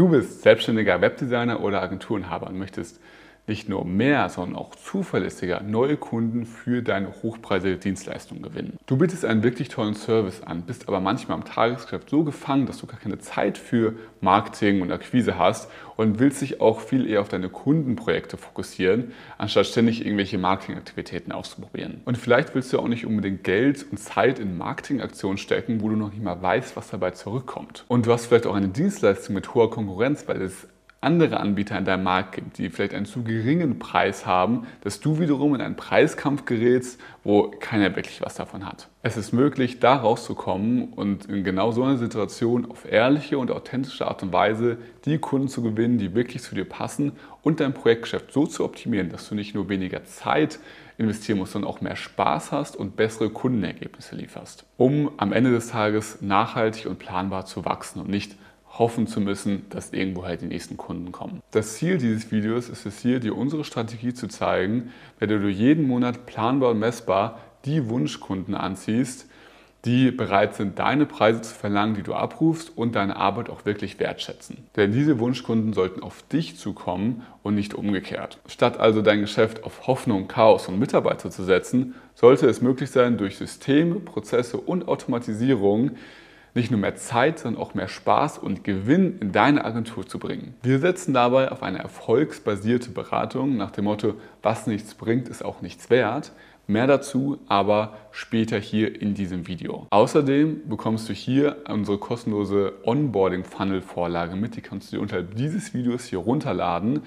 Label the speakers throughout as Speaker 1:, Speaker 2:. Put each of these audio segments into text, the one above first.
Speaker 1: Du bist selbstständiger Webdesigner oder Agenturenhaber und möchtest nicht nur mehr, sondern auch zuverlässiger neue Kunden für deine hochpreisige Dienstleistung gewinnen. Du bietest einen wirklich tollen Service an, bist aber manchmal am Tagesgeschäft so gefangen, dass du gar keine Zeit für Marketing und Akquise hast und willst dich auch viel eher auf deine Kundenprojekte fokussieren, anstatt ständig irgendwelche Marketingaktivitäten auszuprobieren. Und vielleicht willst du auch nicht unbedingt Geld und Zeit in Marketingaktionen stecken, wo du noch nicht mal weißt, was dabei zurückkommt. Und du hast vielleicht auch eine Dienstleistung mit hoher Konkurrenz, weil es andere Anbieter in deinem Markt gibt, die vielleicht einen zu geringen Preis haben, dass du wiederum in einen Preiskampf gerätst, wo keiner wirklich was davon hat. Es ist möglich, da rauszukommen und in genau so einer Situation auf ehrliche und authentische Art und Weise die Kunden zu gewinnen, die wirklich zu dir passen und dein Projektgeschäft so zu optimieren, dass du nicht nur weniger Zeit investieren musst, sondern auch mehr Spaß hast und bessere Kundenergebnisse lieferst, um am Ende des Tages nachhaltig und planbar zu wachsen und nicht hoffen zu müssen, dass irgendwo halt die nächsten Kunden kommen. Das Ziel dieses Videos ist es hier, dir unsere Strategie zu zeigen, bei der du jeden Monat planbar und messbar die Wunschkunden anziehst, die bereit sind, deine Preise zu verlangen, die du abrufst und deine Arbeit auch wirklich wertschätzen. Denn diese Wunschkunden sollten auf dich zukommen und nicht umgekehrt. Statt also dein Geschäft auf Hoffnung, Chaos und Mitarbeiter zu setzen, sollte es möglich sein, durch Systeme, Prozesse und Automatisierung nicht nur mehr Zeit, sondern auch mehr Spaß und Gewinn in deine Agentur zu bringen. Wir setzen dabei auf eine erfolgsbasierte Beratung nach dem Motto, was nichts bringt, ist auch nichts wert. Mehr dazu aber später hier in diesem Video. Außerdem bekommst du hier unsere kostenlose Onboarding-Funnel-Vorlage mit. Die kannst du dir unterhalb dieses Videos hier runterladen,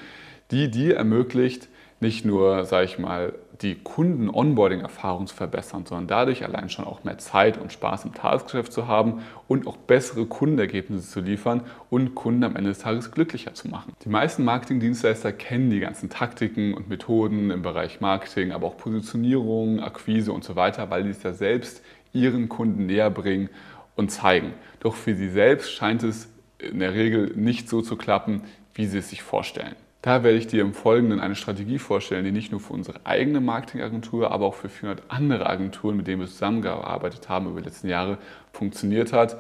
Speaker 1: die dir ermöglicht, nicht nur, sage ich mal, die Kunden-Onboarding-Erfahrung zu verbessern, sondern dadurch allein schon auch mehr Zeit und Spaß im Tagesgeschäft zu haben und auch bessere Kundenergebnisse zu liefern und Kunden am Ende des Tages glücklicher zu machen. Die meisten Marketingdienstleister kennen die ganzen Taktiken und Methoden im Bereich Marketing, aber auch Positionierung, Akquise und so weiter, weil sie es ja selbst ihren Kunden näher bringen und zeigen. Doch für sie selbst scheint es in der Regel nicht so zu klappen, wie sie es sich vorstellen. Da werde ich dir im Folgenden eine Strategie vorstellen, die nicht nur für unsere eigene Marketingagentur, aber auch für 400 andere Agenturen, mit denen wir zusammengearbeitet haben über die letzten Jahre, funktioniert hat,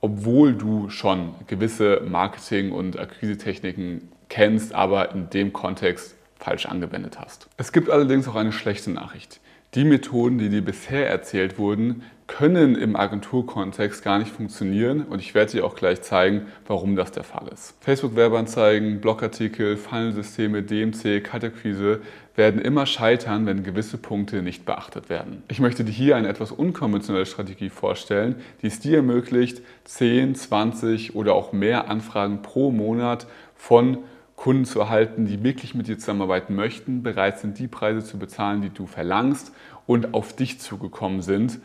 Speaker 1: obwohl du schon gewisse Marketing- und Akquise-Techniken kennst, aber in dem Kontext falsch angewendet hast. Es gibt allerdings auch eine schlechte Nachricht. Die Methoden, die dir bisher erzählt wurden, können im Agenturkontext gar nicht funktionieren und ich werde dir auch gleich zeigen, warum das der Fall ist. Facebook-Werbeanzeigen, Blogartikel, Funnelsysteme, DMC, Kaltakquise werden immer scheitern, wenn gewisse Punkte nicht beachtet werden. Ich möchte dir hier eine etwas unkonventionelle Strategie vorstellen, die es dir ermöglicht, 10, 20 oder auch mehr Anfragen pro Monat von Kunden zu erhalten, die wirklich mit dir zusammenarbeiten möchten, bereit sind, die Preise zu bezahlen, die du verlangst und auf dich zugekommen sind,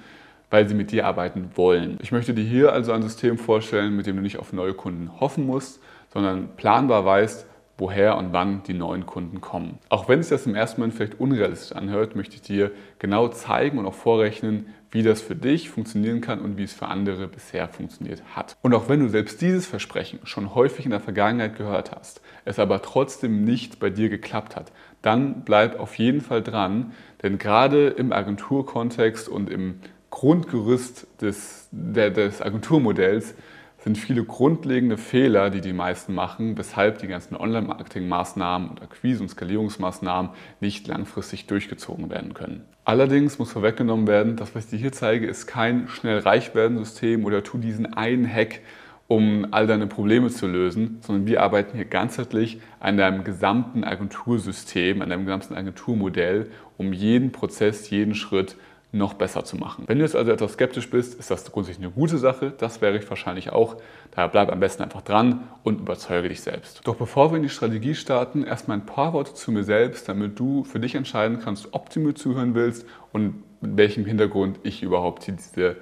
Speaker 1: weil sie mit dir arbeiten wollen. Ich möchte dir hier also ein System vorstellen, mit dem du nicht auf neue Kunden hoffen musst, sondern planbar weißt, woher und wann die neuen Kunden kommen. Auch wenn es das im ersten Moment vielleicht unrealistisch anhört, möchte ich dir genau zeigen und auch vorrechnen, wie das für dich funktionieren kann und wie es für andere bisher funktioniert hat. Und auch wenn du selbst dieses Versprechen schon häufig in der Vergangenheit gehört hast, es aber trotzdem nicht bei dir geklappt hat, dann bleib auf jeden Fall dran, denn gerade im Agenturkontext und im Grundgerüst des, der, des Agenturmodells sind viele grundlegende Fehler, die die meisten machen, weshalb die ganzen Online-Marketing-Maßnahmen und Akquise- und Skalierungsmaßnahmen nicht langfristig durchgezogen werden können. Allerdings muss vorweggenommen werden, das, was ich dir hier zeige, ist kein schnell reich werden System oder tu diesen einen Hack, um all deine Probleme zu lösen, sondern wir arbeiten hier ganzheitlich an deinem gesamten Agentursystem, an deinem gesamten Agenturmodell, um jeden Prozess, jeden Schritt noch besser zu machen. Wenn du jetzt also etwas skeptisch bist, ist das grundsätzlich eine gute Sache. Das wäre ich wahrscheinlich auch. Daher bleib am besten einfach dran und überzeuge dich selbst. Doch bevor wir in die Strategie starten, erstmal ein paar Worte zu mir selbst, damit du für dich entscheiden kannst, ob du mir zuhören willst und mit welchem Hintergrund ich überhaupt diese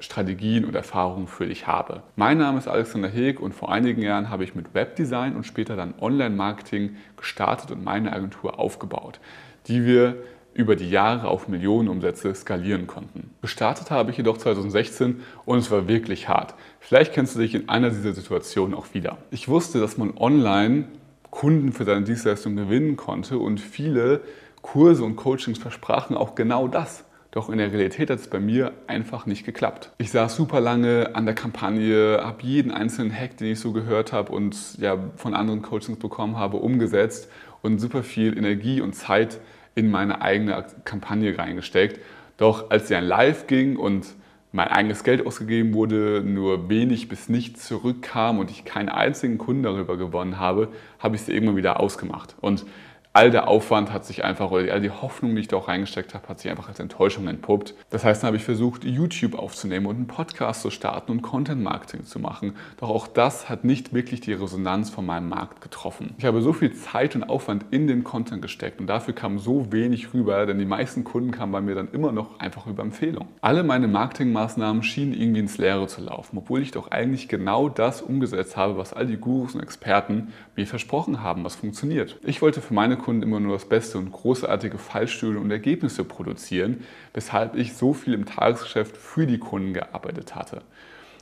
Speaker 1: Strategien und Erfahrungen für dich habe. Mein Name ist Alexander Heg und vor einigen Jahren habe ich mit Webdesign und später dann Online-Marketing gestartet und meine Agentur aufgebaut, die wir über die Jahre auf Millionenumsätze skalieren konnten. Gestartet habe ich jedoch 2016 und es war wirklich hart. Vielleicht kennst du dich in einer dieser Situationen auch wieder. Ich wusste, dass man online Kunden für seine Dienstleistung gewinnen konnte und viele Kurse und Coachings versprachen auch genau das. Doch in der Realität hat es bei mir einfach nicht geklappt. Ich saß super lange an der Kampagne, habe jeden einzelnen Hack, den ich so gehört habe und ja, von anderen Coachings bekommen habe, umgesetzt und super viel Energie und Zeit in meine eigene Kampagne reingesteckt. Doch als sie ein Live ging und mein eigenes Geld ausgegeben wurde, nur wenig bis nichts zurückkam und ich keinen einzigen Kunden darüber gewonnen habe, habe ich sie irgendwann wieder ausgemacht. Und all der Aufwand hat sich einfach, oder all die Hoffnung, die ich da auch reingesteckt habe, hat sich einfach als Enttäuschung entpuppt. Das heißt, dann habe ich versucht, YouTube aufzunehmen und einen Podcast zu starten und Content Marketing zu machen. Doch auch das hat nicht wirklich die Resonanz von meinem Markt getroffen. Ich habe so viel Zeit und Aufwand in den Content gesteckt und dafür kam so wenig rüber, denn die meisten Kunden kamen bei mir dann immer noch einfach über Empfehlung. Alle meine Marketingmaßnahmen schienen irgendwie ins Leere zu laufen, obwohl ich doch eigentlich genau das umgesetzt habe, was all die Gurus und Experten mir versprochen haben, was funktioniert. Ich wollte für meine Kunden immer nur das Beste und großartige Fallstudien und Ergebnisse produzieren, weshalb ich so viel im Tagesgeschäft für die Kunden gearbeitet hatte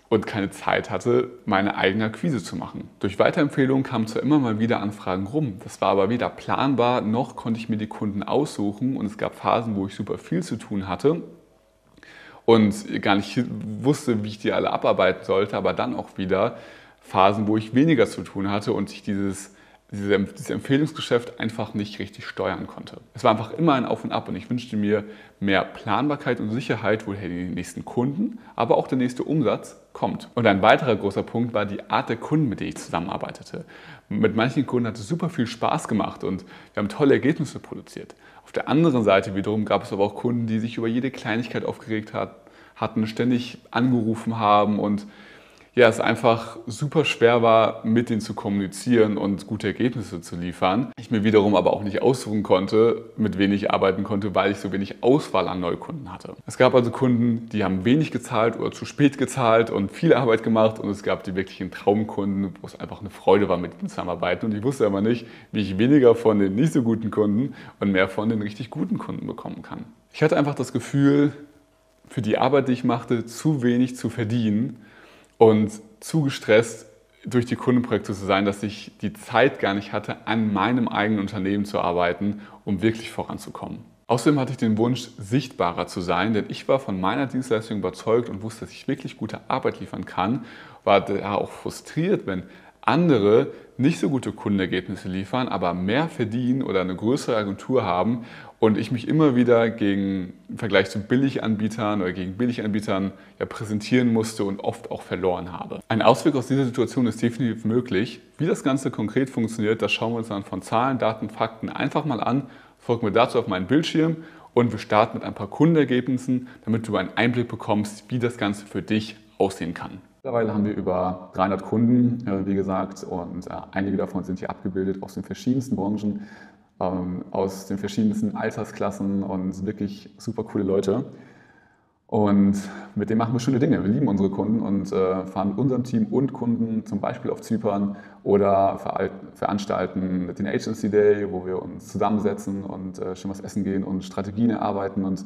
Speaker 1: und keine Zeit hatte, meine eigene Akquise zu machen. Durch Weiterempfehlungen kamen zwar immer mal wieder Anfragen rum, das war aber weder planbar, noch konnte ich mir die Kunden aussuchen und es gab Phasen, wo ich super viel zu tun hatte und gar nicht wusste, wie ich die alle abarbeiten sollte, aber dann auch wieder Phasen, wo ich weniger zu tun hatte und ich dieses dieses Empfehlungsgeschäft einfach nicht richtig steuern konnte. Es war einfach immer ein Auf und Ab und ich wünschte mir mehr Planbarkeit und Sicherheit, woher die nächsten Kunden, aber auch der nächste Umsatz kommt. Und ein weiterer großer Punkt war die Art der Kunden, mit denen ich zusammenarbeitete. Mit manchen Kunden hat es super viel Spaß gemacht und wir haben tolle Ergebnisse produziert. Auf der anderen Seite wiederum gab es aber auch Kunden, die sich über jede Kleinigkeit aufgeregt hat, hatten, ständig angerufen haben und ja, es einfach super schwer war, mit denen zu kommunizieren und gute Ergebnisse zu liefern. Ich mir wiederum aber auch nicht aussuchen konnte, mit wem ich arbeiten konnte, weil ich so wenig Auswahl an Neukunden hatte. Es gab also Kunden, die haben wenig gezahlt oder zu spät gezahlt und viel Arbeit gemacht und es gab die wirklichen Traumkunden, wo es einfach eine Freude war, mit ihnen zusammenzuarbeiten und ich wusste aber nicht, wie ich weniger von den nicht so guten Kunden und mehr von den richtig guten Kunden bekommen kann. Ich hatte einfach das Gefühl, für die Arbeit, die ich machte, zu wenig zu verdienen und zu gestresst durch die Kundenprojekte zu sein, dass ich die Zeit gar nicht hatte, an meinem eigenen Unternehmen zu arbeiten, um wirklich voranzukommen. Außerdem hatte ich den Wunsch, sichtbarer zu sein, denn ich war von meiner Dienstleistung überzeugt und wusste, dass ich wirklich gute Arbeit liefern kann, war da auch frustriert, wenn andere nicht so gute Kundenergebnisse liefern, aber mehr verdienen oder eine größere Agentur haben und ich mich immer wieder gegen im Vergleich zu Billiganbietern oder gegen Billiganbietern ja, präsentieren musste und oft auch verloren habe. Ein Ausweg aus dieser Situation ist definitiv möglich. Wie das Ganze konkret funktioniert, das schauen wir uns dann von Zahlen, Daten, Fakten einfach mal an. Folgen wir dazu auf meinen Bildschirm und wir starten mit ein paar Kundenergebnissen, damit du einen Einblick bekommst, wie das Ganze für dich aussehen kann. Mittlerweile haben wir über 300 Kunden, wie gesagt, und äh, einige davon sind hier abgebildet aus den verschiedensten Branchen, ähm, aus den verschiedensten Altersklassen und wirklich super coole Leute. Und mit denen machen wir schöne Dinge. Wir lieben unsere Kunden und äh, fahren mit unserem Team und Kunden zum Beispiel auf Zypern oder veranstalten den Agency Day, wo wir uns zusammensetzen und schön was essen gehen und Strategien erarbeiten und,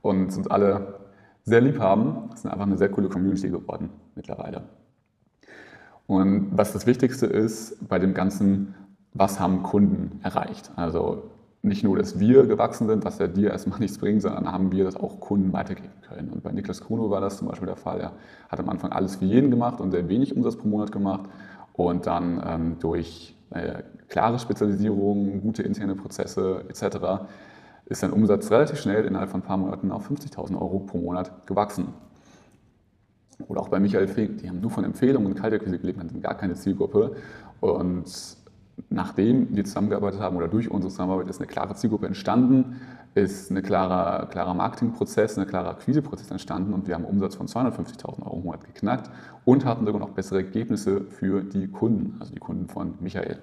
Speaker 1: und uns alle sehr lieb haben. Das ist einfach eine sehr coole Community geworden mittlerweile. Und was das Wichtigste ist bei dem Ganzen, was haben Kunden erreicht? Also nicht nur, dass wir gewachsen sind, was ja dir erstmal nichts bringt, sondern haben wir das auch Kunden weitergeben können. Und bei Niklas Kuno war das zum Beispiel der Fall. Er hat am Anfang alles für jeden gemacht und sehr wenig Umsatz pro Monat gemacht. Und dann ähm, durch äh, klare Spezialisierung, gute interne Prozesse etc ist sein Umsatz relativ schnell innerhalb von ein paar Monaten auf 50.000 Euro pro Monat gewachsen. Oder auch bei Michael Fink, die haben nur von Empfehlungen und Kaltakquise gelebt, hatten gar keine Zielgruppe. Und nachdem wir zusammengearbeitet haben oder durch unsere Zusammenarbeit ist eine klare Zielgruppe entstanden, ist ein klarer, klarer Marketingprozess, ein klarer Akquiseprozess entstanden und wir haben einen Umsatz von 250.000 Euro im Monat geknackt und hatten sogar noch bessere Ergebnisse für die Kunden, also die Kunden von Michael.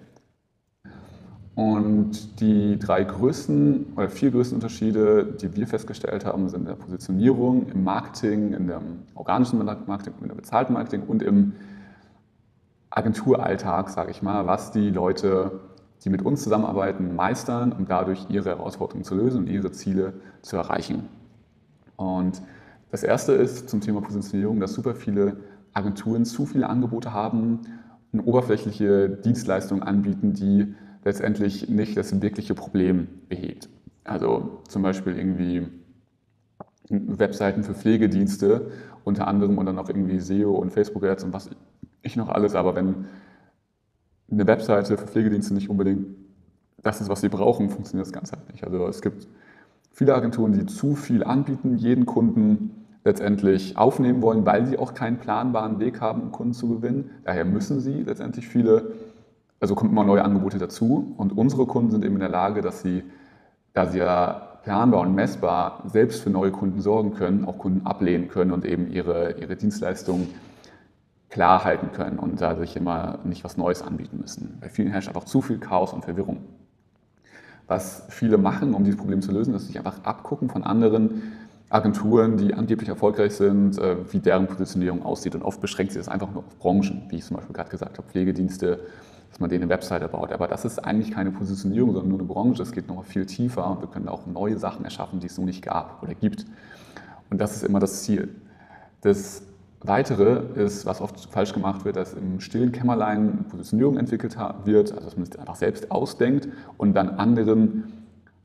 Speaker 1: Und die drei größten oder vier größten Unterschiede, die wir festgestellt haben, sind in der Positionierung, im Marketing, in dem organischen Marketing, in der bezahlten Marketing und im Agenturalltag, sage ich mal, was die Leute, die mit uns zusammenarbeiten, meistern, um dadurch ihre Herausforderungen zu lösen und ihre Ziele zu erreichen. Und das erste ist zum Thema Positionierung, dass super viele Agenturen zu viele Angebote haben und oberflächliche Dienstleistungen anbieten, die letztendlich nicht das wirkliche Problem behebt. Also zum Beispiel irgendwie Webseiten für Pflegedienste unter anderem und dann auch irgendwie SEO und Facebook-Ads und was ich noch alles. Aber wenn eine Webseite für Pflegedienste nicht unbedingt das ist, was sie brauchen, funktioniert das Ganze halt nicht. Also es gibt viele Agenturen, die zu viel anbieten, jeden Kunden letztendlich aufnehmen wollen, weil sie auch keinen planbaren Weg haben, um Kunden zu gewinnen. Daher müssen sie letztendlich viele, also kommen immer neue Angebote dazu. Und unsere Kunden sind eben in der Lage, dass sie, da sie ja planbar und messbar selbst für neue Kunden sorgen können, auch Kunden ablehnen können und eben ihre, ihre Dienstleistungen klar halten können und da sich immer nicht was Neues anbieten müssen. Bei vielen herrscht einfach zu viel Chaos und Verwirrung. Was viele machen, um dieses Problem zu lösen, ist sich einfach abgucken von anderen Agenturen, die angeblich erfolgreich sind, äh, wie deren Positionierung aussieht. Und oft beschränkt sich das einfach nur auf Branchen, wie ich zum Beispiel gerade gesagt habe, Pflegedienste, dass man denen eine Webseite baut. Aber das ist eigentlich keine Positionierung, sondern nur eine Branche. Es geht noch viel tiefer und wir können auch neue Sachen erschaffen, die es so nicht gab oder gibt. Und das ist immer das Ziel. Das Weitere ist, was oft falsch gemacht wird, dass im stillen Kämmerlein Positionierung entwickelt wird, also dass man es einfach selbst ausdenkt und dann anderen,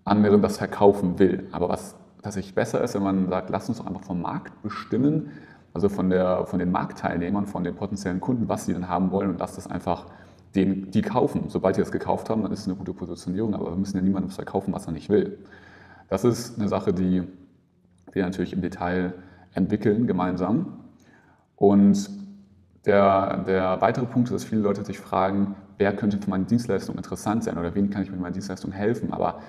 Speaker 1: anderen das verkaufen will. Aber was tatsächlich besser ist, wenn man sagt, lass uns doch einfach vom Markt bestimmen, also von, der, von den Marktteilnehmern, von den potenziellen Kunden, was sie denn haben wollen und lass das einfach den, die kaufen. Sobald die das gekauft haben, dann ist es eine gute Positionierung, aber wir müssen ja niemandem verkaufen, was er nicht will. Das ist eine Sache, die wir natürlich im Detail entwickeln gemeinsam. Und der, der weitere Punkt ist, dass viele Leute sich fragen, wer könnte für meine Dienstleistung interessant sein oder wen kann ich mit meiner Dienstleistung helfen. Aber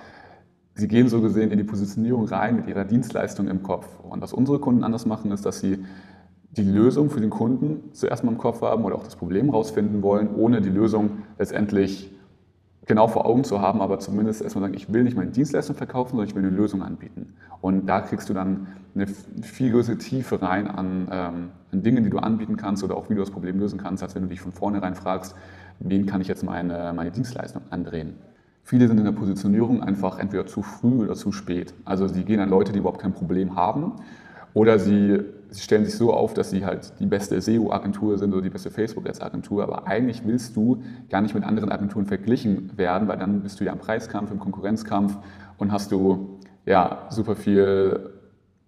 Speaker 1: sie gehen so gesehen in die Positionierung rein mit ihrer Dienstleistung im Kopf. Und was unsere Kunden anders machen, ist, dass sie die Lösung für den Kunden zuerst mal im Kopf haben oder auch das Problem rausfinden wollen, ohne die Lösung letztendlich genau vor Augen zu haben, aber zumindest erstmal sagen, ich will nicht meine Dienstleistung verkaufen, sondern ich will eine Lösung anbieten. Und da kriegst du dann eine viel größere Tiefe rein an, ähm, an Dingen, die du anbieten kannst oder auch wie du das Problem lösen kannst, als wenn du dich von vornherein fragst, wen kann ich jetzt meine, meine Dienstleistung andrehen. Viele sind in der Positionierung einfach entweder zu früh oder zu spät. Also sie gehen an Leute, die überhaupt kein Problem haben oder sie, sie stellen sich so auf, dass sie halt die beste SEO-Agentur sind oder die beste Facebook-Ads-Agentur, aber eigentlich willst du gar nicht mit anderen Agenturen verglichen werden, weil dann bist du ja im Preiskampf, im Konkurrenzkampf und hast du ja super viel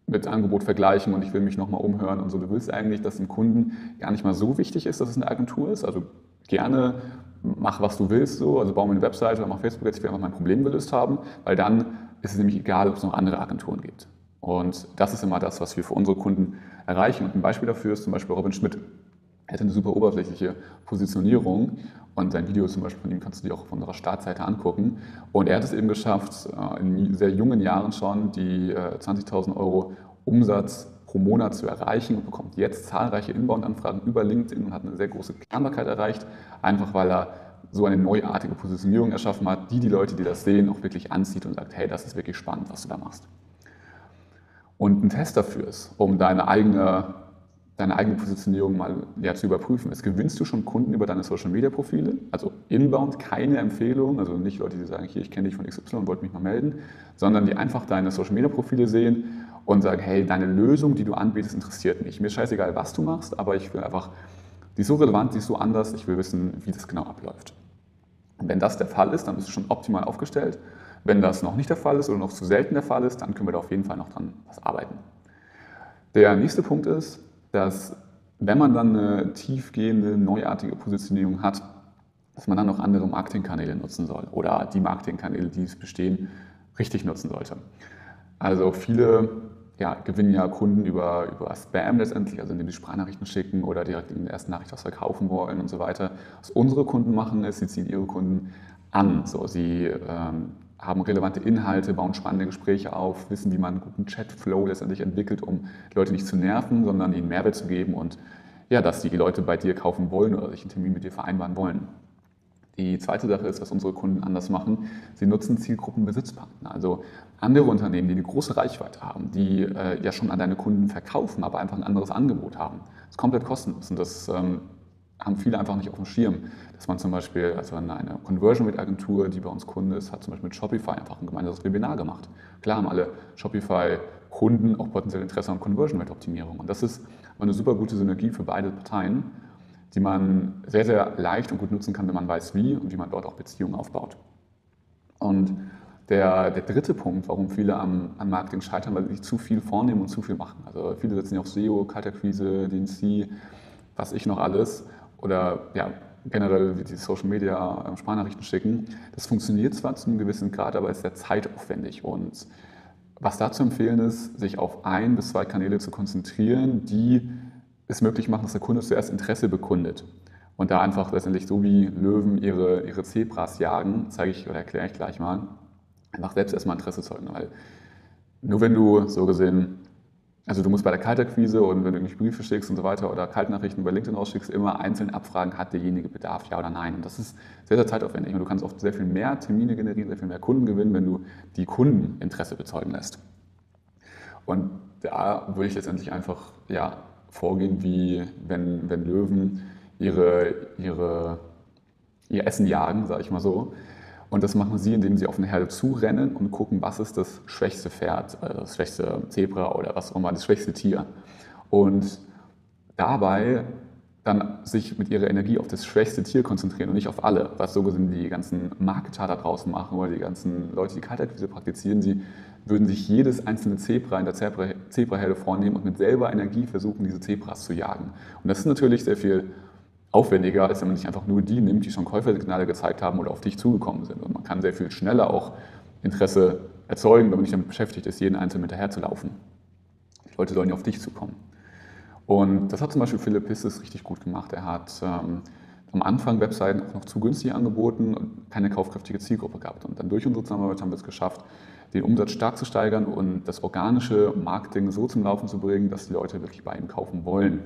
Speaker 1: mit Angebot vergleichen und ich will mich nochmal umhören und so. Du willst eigentlich, dass dem Kunden gar nicht mal so wichtig ist, dass es eine Agentur ist. Also gerne mach, was du willst, so. also baue mir eine Webseite oder mach Facebook, jetzt will einfach mein Problem gelöst haben, weil dann ist es nämlich egal, ob es noch andere Agenturen gibt. Und das ist immer das, was wir für unsere Kunden erreichen. Und ein Beispiel dafür ist zum Beispiel Robin Schmidt. Er hat eine super oberflächliche Positionierung und sein Video zum Beispiel von ihm kannst du dir auch auf unserer Startseite angucken. Und er hat es eben geschafft, äh, in sehr jungen Jahren schon die 20.000 äh, Euro Umsatz pro Monat zu erreichen und bekommt jetzt zahlreiche Inbound-Anfragen über LinkedIn und hat eine sehr große Planbarkeit erreicht, einfach weil er so eine neuartige Positionierung erschaffen hat, die die Leute, die das sehen, auch wirklich anzieht und sagt, hey, das ist wirklich spannend, was du da machst und ein Test dafür ist, um deine eigene, deine eigene Positionierung mal ja, zu überprüfen ist. Gewinnst du schon Kunden über deine Social Media Profile? Also inbound, keine Empfehlung, also nicht Leute, die sagen, hier, ich kenne dich von XY und wollte mich mal melden, sondern die einfach deine Social Media Profile sehen und sagen, hey, deine Lösung, die du anbietest, interessiert mich. Mir ist scheißegal, was du machst, aber ich will einfach, die ist so relevant, die ist so anders, ich will wissen, wie das genau abläuft. Und wenn das der Fall ist, dann bist du schon optimal aufgestellt wenn das noch nicht der Fall ist oder noch zu selten der Fall ist, dann können wir da auf jeden Fall noch dran was arbeiten. Der nächste Punkt ist, dass wenn man dann eine tiefgehende, neuartige Positionierung hat, dass man dann noch andere Marketingkanäle nutzen soll oder die Marketingkanäle, die es bestehen, richtig nutzen sollte. Also viele ja, gewinnen ja Kunden über, über Spam letztendlich, also indem sie Sprachnachrichten schicken oder direkt in der ersten Nachricht was verkaufen wollen und so weiter. Was unsere Kunden machen, ist, sie ziehen ihre Kunden an. So, sie ähm, haben relevante Inhalte, bauen spannende Gespräche auf, wissen, wie man einen guten Chatflow letztendlich entwickelt, um Leute nicht zu nerven, sondern ihnen Mehrwert zu geben und ja, dass die Leute bei dir kaufen wollen oder sich einen Termin mit dir vereinbaren wollen. Die zweite Sache ist, was unsere Kunden anders machen. Sie nutzen Zielgruppenbesitzpartner, also andere Unternehmen, die eine große Reichweite haben, die äh, ja schon an deine Kunden verkaufen, aber einfach ein anderes Angebot haben. Das ist komplett kostenlos und das ähm, haben viele einfach nicht auf dem Schirm. Dass man zum Beispiel, also eine Conversion Rate Agentur, die bei uns Kunde ist, hat zum Beispiel mit Shopify einfach ein gemeinsames Webinar gemacht. Klar haben alle Shopify-Kunden auch potenziell Interesse an Conversion Rate Optimierung. Und das ist eine super gute Synergie für beide Parteien, die man sehr, sehr leicht und gut nutzen kann, wenn man weiß, wie und wie man dort auch Beziehungen aufbaut. Und der, der dritte Punkt, warum viele am, am Marketing scheitern, weil sie sich zu viel vornehmen und zu viel machen. Also viele setzen ja auf SEO, Kaltakquise, DNC, was ich noch alles. Oder ja, generell wie die Social Media ähm, Sprachnachrichten schicken. Das funktioniert zwar zu einem gewissen Grad, aber ist sehr zeitaufwendig. Und was da zu empfehlen ist, sich auf ein bis zwei Kanäle zu konzentrieren, die es möglich machen, dass der Kunde zuerst Interesse bekundet. Und da einfach letztendlich so wie Löwen ihre, ihre Zebras jagen, zeige ich oder erkläre ich gleich mal, einfach selbst erstmal Interesse zeugen. Weil nur wenn du so gesehen also du musst bei der Kaltakquise und wenn du irgendwelche Briefe schickst und so weiter oder Kaltnachrichten bei LinkedIn rausschickst, immer einzeln abfragen, hat derjenige Bedarf, ja oder nein. Und das ist sehr, sehr zeitaufwendig und du kannst oft sehr viel mehr Termine generieren, sehr viel mehr Kunden gewinnen, wenn du die Kunden Interesse bezeugen lässt. Und da würde ich letztendlich einfach ja, vorgehen, wie wenn, wenn Löwen ihre, ihre, ihr Essen jagen, sage ich mal so. Und das machen sie, indem sie auf eine Herde zurennen und gucken, was ist das schwächste Pferd, äh, das schwächste Zebra oder was auch immer, das schwächste Tier. Und dabei dann sich mit ihrer Energie auf das schwächste Tier konzentrieren und nicht auf alle, was so gesehen die ganzen Marketer da draußen machen oder die ganzen Leute, die Kaltakquise praktizieren. Sie würden sich jedes einzelne Zebra in der Zebraherde vornehmen und mit selber Energie versuchen, diese Zebras zu jagen. Und das ist natürlich sehr viel aufwendiger, als wenn man sich einfach nur die nimmt, die schon Käufersignale gezeigt haben oder auf dich zugekommen sind. Und man kann sehr viel schneller auch Interesse erzeugen, wenn man nicht damit beschäftigt ist, jeden Einzelnen hinterher zu laufen. Die Leute sollen ja auf dich zukommen. Und das hat zum Beispiel Philipp Pisses richtig gut gemacht. Er hat ähm, am Anfang Webseiten auch noch zu günstig angeboten und keine kaufkräftige Zielgruppe gehabt. Und dann durch unsere Zusammenarbeit haben wir es geschafft, den Umsatz stark zu steigern und das organische Marketing so zum Laufen zu bringen, dass die Leute wirklich bei ihm kaufen wollen.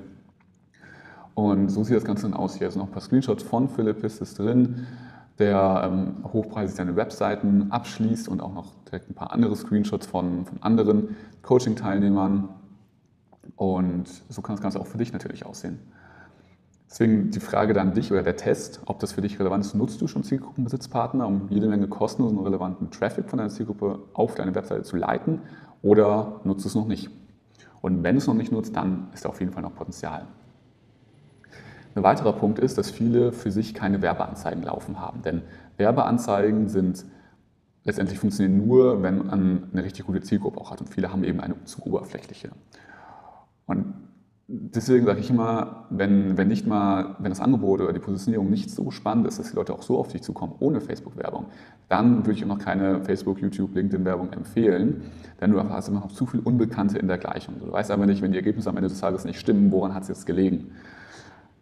Speaker 1: Und so sieht das Ganze dann aus. Hier sind noch ein paar Screenshots von Philipp ist drin, der ähm, hochpreisig seine Webseiten abschließt und auch noch direkt ein paar andere Screenshots von, von anderen Coaching-Teilnehmern. Und so kann das Ganze auch für dich natürlich aussehen. Deswegen die Frage dann dich oder der Test, ob das für dich relevant ist. Nutzt du schon Zielgruppenbesitzpartner, um jede Menge kostenlosen und relevanten Traffic von deiner Zielgruppe auf deine Webseite zu leiten oder nutzt es noch nicht? Und wenn es noch nicht nutzt, dann ist da auf jeden Fall noch Potenzial. Ein weiterer Punkt ist, dass viele für sich keine Werbeanzeigen laufen haben. Denn Werbeanzeigen sind letztendlich funktionieren nur, wenn man eine richtig gute Zielgruppe auch hat. Und viele haben eben eine zu oberflächliche. Und deswegen sage ich immer, wenn, wenn nicht mal, wenn das Angebot oder die Positionierung nicht so spannend ist, dass die Leute auch so auf dich zukommen, ohne Facebook-Werbung, dann würde ich auch noch keine Facebook, YouTube, LinkedIn-Werbung empfehlen, denn du hast immer noch zu viel Unbekannte in der Gleichung. Du weißt aber nicht, wenn die Ergebnisse am Ende des Tages nicht stimmen, woran hat es jetzt gelegen.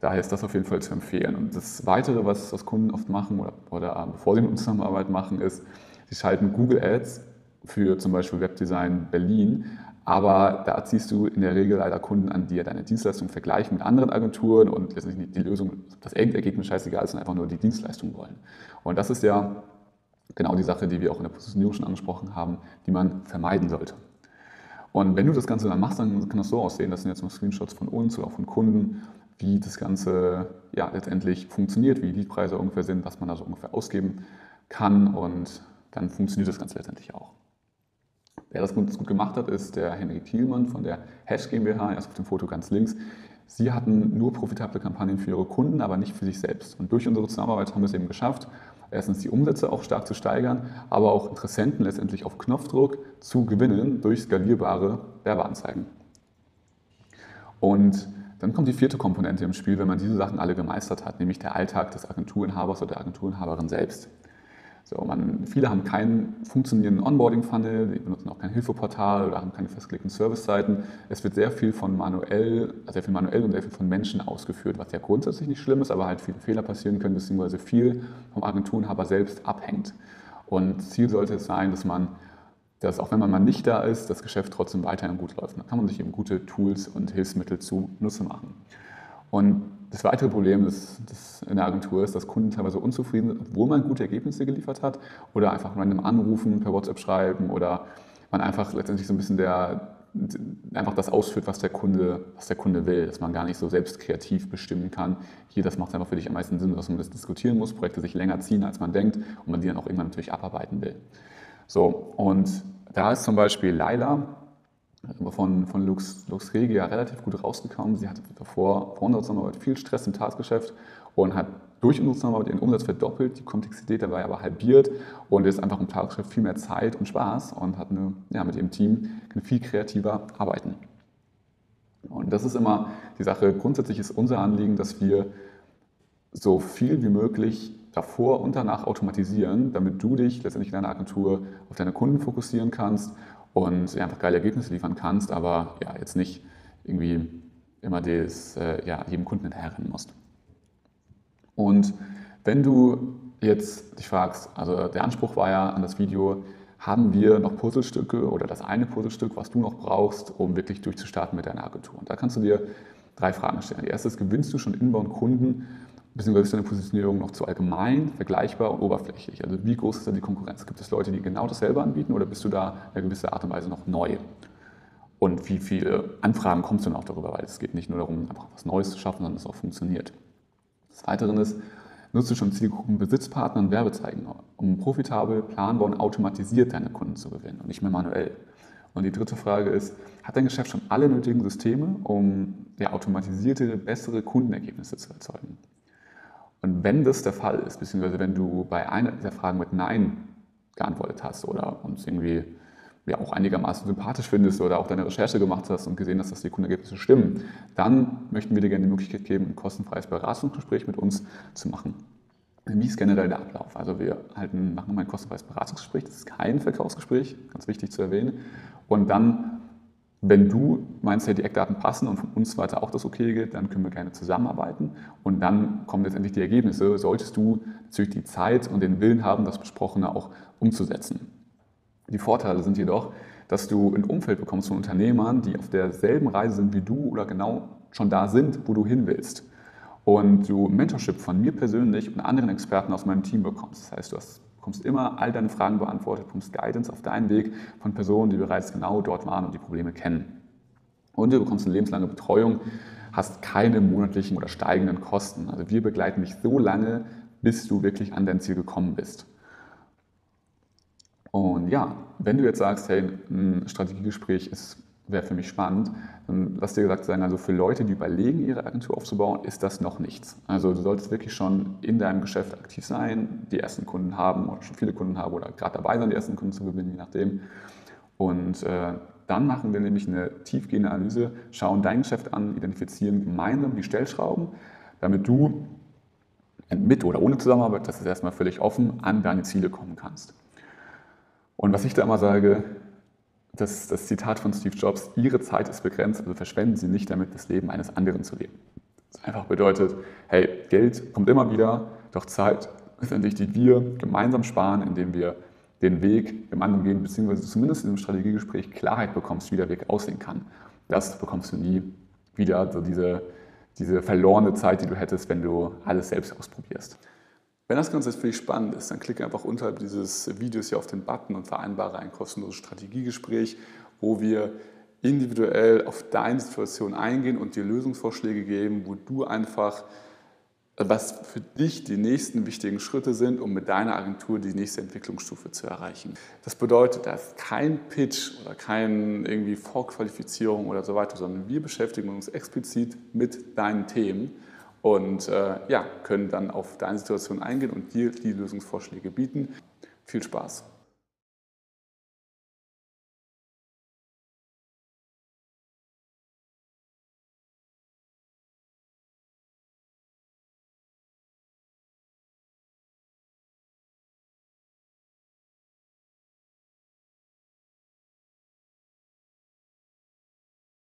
Speaker 1: Daher ist das auf jeden Fall zu empfehlen. Und das Weitere, was, was Kunden oft machen oder, oder bevor sie mit uns Zusammenarbeit machen, ist, sie schalten Google Ads für zum Beispiel Webdesign Berlin. Aber da ziehst du in der Regel leider Kunden an, die ja deine Dienstleistung vergleichen mit anderen Agenturen und letztendlich die Lösung, das Endergebnis scheißegal ist, sondern einfach nur die Dienstleistung wollen. Und das ist ja genau die Sache, die wir auch in der Positionierung schon angesprochen haben, die man vermeiden sollte. Und wenn du das Ganze dann machst, dann kann das so aussehen, das sind jetzt mal Screenshots von uns oder auch von Kunden, wie das Ganze ja, letztendlich funktioniert, wie die Preise ungefähr sind, was man da so ungefähr ausgeben kann und dann funktioniert das Ganze letztendlich auch. Wer das gut, gut gemacht hat, ist der Henrik Thielmann von der Hash GmbH, er ist auf dem Foto ganz links. Sie hatten nur profitable Kampagnen für ihre Kunden, aber nicht für sich selbst. Und durch unsere Zusammenarbeit haben wir es eben geschafft, erstens die Umsätze auch stark zu steigern, aber auch Interessenten letztendlich auf Knopfdruck zu gewinnen durch skalierbare Werbeanzeigen. Und dann kommt die vierte Komponente im Spiel, wenn man diese Sachen alle gemeistert hat, nämlich der Alltag des Agenturinhabers oder der Agenturinhaberin selbst. So, man, viele haben keinen funktionierenden Onboarding-Funnel, die benutzen auch kein Hilfeportal oder haben keine festgelegten Service-Seiten. Es wird sehr viel von manuell, sehr viel manuell und sehr viel von Menschen ausgeführt, was ja grundsätzlich nicht schlimm ist, aber halt viele Fehler passieren können, beziehungsweise viel vom Agenturinhaber selbst abhängt. Und Ziel sollte es sein, dass man dass auch wenn man mal nicht da ist, das Geschäft trotzdem weiterhin gut läuft. Da kann man sich eben gute Tools und Hilfsmittel zu Nutze machen. Und das weitere Problem das, das in der Agentur ist, dass Kunden teilweise unzufrieden sind, obwohl man gute Ergebnisse geliefert hat oder einfach random anrufen, per WhatsApp schreiben oder man einfach letztendlich so ein bisschen der, einfach das ausführt, was der, Kunde, was der Kunde will, dass man gar nicht so selbst kreativ bestimmen kann. Hier, das macht einfach für dich am meisten Sinn, dass man das diskutieren muss, Projekte sich länger ziehen, als man denkt und man die dann auch irgendwann natürlich abarbeiten will. So, und da ist zum Beispiel Laila von, von Lux, Lux Regia relativ gut rausgekommen. Sie hatte davor vor unserer Zusammenarbeit viel Stress im Tagesgeschäft und hat durch unsere Zusammenarbeit den Umsatz verdoppelt, die Komplexität dabei aber halbiert und ist einfach im Tagesgeschäft viel mehr Zeit und Spaß und hat eine, ja, mit ihrem Team viel kreativer arbeiten. Und das ist immer die Sache. Grundsätzlich ist unser Anliegen, dass wir so viel wie möglich davor und danach automatisieren, damit du dich letztendlich in deiner Agentur auf deine Kunden fokussieren kannst und einfach geile Ergebnisse liefern kannst, aber ja, jetzt nicht irgendwie immer das, äh, ja, jedem Kunden hinterherrennen musst. Und wenn du jetzt dich fragst, also der Anspruch war ja an das Video, haben wir noch Puzzlestücke oder das eine Puzzlestück, was du noch brauchst, um wirklich durchzustarten mit deiner Agentur? Und da kannst du dir drei Fragen stellen. Die erste ist, gewinnst du schon Inbound-Kunden, beziehungsweise ist deine Positionierung noch zu allgemein, vergleichbar und oberflächlich? Also wie groß ist da die Konkurrenz? Gibt es Leute, die genau dasselbe anbieten oder bist du da in einer gewissen Art und Weise noch neu? Und wie viele Anfragen kommst du noch darüber? Weil es geht nicht nur darum, einfach was Neues zu schaffen, sondern es auch funktioniert. Des Weiteren ist, nutzt du schon Zielgruppen, Besitzpartner und Werbezeichen, um profitabel, planbar und automatisiert deine Kunden zu gewinnen und nicht mehr manuell. Und die dritte Frage ist, hat dein Geschäft schon alle nötigen Systeme, um ja, automatisierte, bessere Kundenergebnisse zu erzeugen? Und wenn das der Fall ist, beziehungsweise wenn du bei einer dieser Fragen mit Nein geantwortet hast oder uns irgendwie ja auch einigermaßen sympathisch findest oder auch deine Recherche gemacht hast und gesehen hast, dass die Kundenergebnisse stimmen, dann möchten wir dir gerne die Möglichkeit geben, ein kostenfreies Beratungsgespräch mit uns zu machen. Wie ist generell der Ablauf? Also wir halten, machen ein kostenfreies Beratungsgespräch, das ist kein Verkaufsgespräch, ganz wichtig zu erwähnen. Und dann, wenn du meinst, ja, die Eckdaten passen und von uns weiter auch das okay geht, dann können wir gerne zusammenarbeiten. Und dann kommen letztendlich die Ergebnisse, solltest du natürlich die Zeit und den Willen haben, das Besprochene auch umzusetzen. Die Vorteile sind jedoch, dass du ein Umfeld bekommst von Unternehmern, die auf derselben Reise sind wie du oder genau schon da sind, wo du hin willst. Und du Mentorship von mir persönlich und anderen Experten aus meinem Team bekommst. Das heißt, du hast, bekommst immer all deine Fragen beantwortet, bekommst Guidance auf deinen Weg von Personen, die bereits genau dort waren und die Probleme kennen. Und du bekommst eine lebenslange Betreuung, hast keine monatlichen oder steigenden Kosten. Also wir begleiten dich so lange, bis du wirklich an dein Ziel gekommen bist. Und ja, wenn du jetzt sagst, hey, ein Strategiegespräch wäre für mich spannend, dann lass dir gesagt sein, also für Leute, die überlegen, ihre Agentur aufzubauen, ist das noch nichts. Also du solltest wirklich schon in deinem Geschäft aktiv sein, die ersten Kunden haben oder schon viele Kunden haben oder gerade dabei sein, die ersten Kunden zu gewinnen, je nachdem. Und äh, dann machen wir nämlich eine tiefgehende Analyse, schauen dein Geschäft an, identifizieren gemeinsam die Stellschrauben, damit du mit oder ohne Zusammenarbeit, das ist erstmal völlig offen, an deine Ziele kommen kannst. Und was ich da immer sage, das, das Zitat von Steve Jobs, Ihre Zeit ist begrenzt, also verschwenden Sie nicht damit, das Leben eines anderen zu leben. Das einfach bedeutet, hey, Geld kommt immer wieder, doch Zeit ist endlich, die wir gemeinsam sparen, indem wir den Weg gemeinsam gehen, beziehungsweise zumindest in einem Strategiegespräch Klarheit bekommst, wie der Weg aussehen kann. Das bekommst du nie wieder, so diese, diese verlorene Zeit, die du hättest, wenn du alles selbst ausprobierst. Wenn das Ganze für dich spannend ist, dann klicke einfach unterhalb dieses Videos hier auf den Button und vereinbare ein kostenloses Strategiegespräch, wo wir individuell auf deine Situation eingehen und dir Lösungsvorschläge geben, wo du einfach, was für dich die nächsten wichtigen Schritte sind, um mit deiner Agentur die nächste Entwicklungsstufe zu erreichen. Das bedeutet, da ist kein Pitch oder keine irgendwie Vorqualifizierung oder so weiter, sondern wir beschäftigen uns explizit mit deinen Themen und äh, ja, können dann auf deine Situation eingehen und dir die Lösungsvorschläge bieten. Viel Spaß!